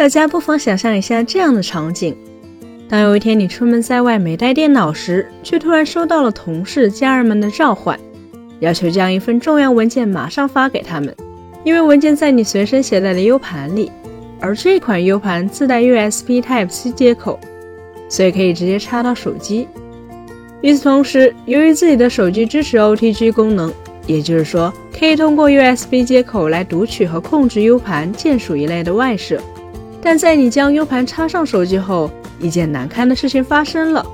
大家不妨想象一下这样的场景：当有一天你出门在外没带电脑时，却突然收到了同事、家人们的召唤，要求将一份重要文件马上发给他们，因为文件在你随身携带的 U 盘里，而这款 U 盘自带 USB Type-C 接口，所以可以直接插到手机。与此同时，由于自己的手机支持 OTG 功能，也就是说，可以通过 USB 接口来读取和控制 U 盘、键鼠一类的外设。但在你将 U 盘插上手机后，一件难堪的事情发生了，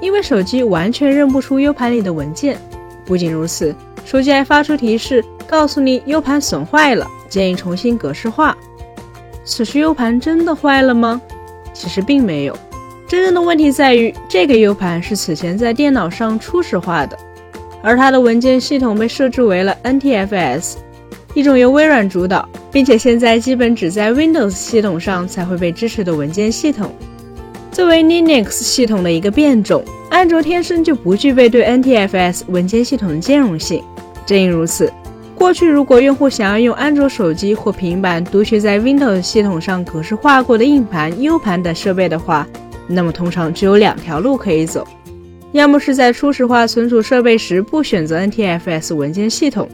因为手机完全认不出 U 盘里的文件。不仅如此，手机还发出提示，告诉你 U 盘损坏了，建议重新格式化。此时 U 盘真的坏了吗？其实并没有。真正的问题在于，这个 U 盘是此前在电脑上初始化的，而它的文件系统被设置为了 NTFS，一种由微软主导，并且现在基本只在 Windows 系统上才会被支持的文件系统。作为 Linux 系统的一个变种，安卓天生就不具备对 NTFS 文件系统的兼容性。正因如此，过去如果用户想要用安卓手机或平板读取在 Windows 系统上格式化过的硬盘、U 盘等设备的话，那么通常只有两条路可以走，要么是在初始化存储设备时不选择 NTFS 文件系统，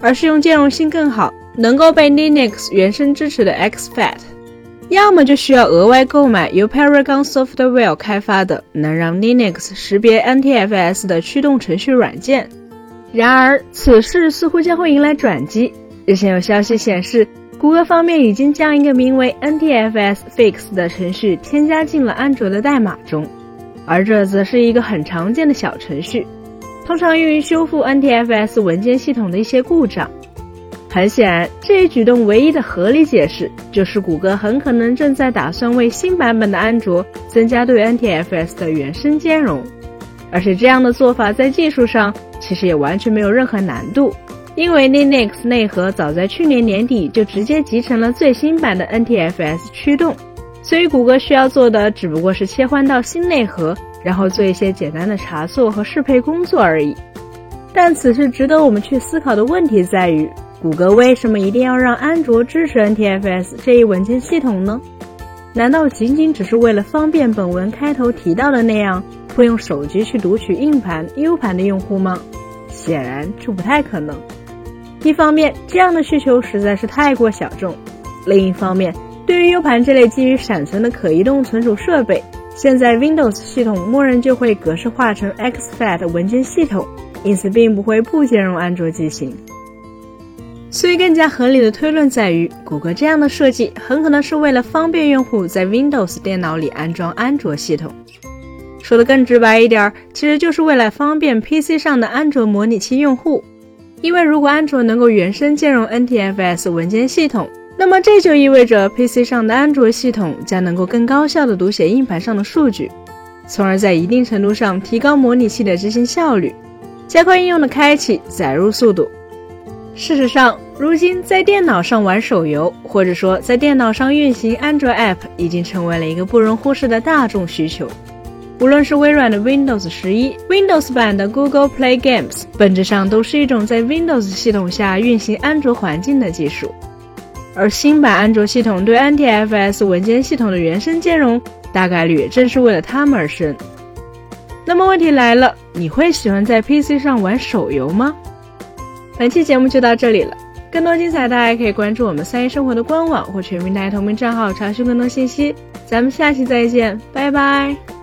而是用兼容性更好、能够被 Linux 原生支持的 XFAT，要么就需要额外购买由 Paragon Software 开发的能让 Linux 识别 NTFS 的驱动程序软件。然而，此事似乎将会迎来转机。日前有消息显示。谷歌方面已经将一个名为 NTFS Fix 的程序添加进了安卓的代码中，而这则是一个很常见的小程序，通常用于修复 NTFS 文件系统的一些故障。很显然，这一举动唯一的合理解释就是谷歌很可能正在打算为新版本的安卓增加对 NTFS 的原生兼容，而且这样的做法在技术上其实也完全没有任何难度。因为 Linux 内核早在去年年底就直接集成了最新版的 NTFS 驱动，所以谷歌需要做的只不过是切换到新内核，然后做一些简单的查错和适配工作而已。但此时值得我们去思考的问题在于，谷歌为什么一定要让安卓支持 NTFS 这一文件系统呢？难道仅仅只是为了方便本文开头提到的那样会用手机去读取硬盘、U 盘的用户吗？显然这不太可能。一方面，这样的需求实在是太过小众；另一方面，对于 U 盘这类基于闪存的可移动存储设备，现在 Windows 系统默认就会格式化成 exFAT 文件系统，因此并不会不兼容安卓机型。所以，更加合理的推论在于，谷歌这样的设计很可能是为了方便用户在 Windows 电脑里安装安卓系统。说的更直白一点，其实就是为了方便 PC 上的安卓模拟器用户。因为如果安卓能够原生兼容 NTFS 文件系统，那么这就意味着 PC 上的安卓系统将能够更高效地读写硬盘上的数据，从而在一定程度上提高模拟器的执行效率，加快应用的开启、载入速度。事实上，如今在电脑上玩手游，或者说在电脑上运行安卓 App，已经成为了一个不容忽视的大众需求。无论是微软的 Windows 十一、Windows 版的 Google Play Games，本质上都是一种在 Windows 系统下运行安卓环境的技术。而新版安卓系统对 NTFS 文件系统的原生兼容，大概率正是为了它们而生。那么问题来了，你会喜欢在 PC 上玩手游吗？本期节目就到这里了，更多精彩大家可以关注我们三一生活的官网或全平台同名账号查询更多信息。咱们下期再见，拜拜。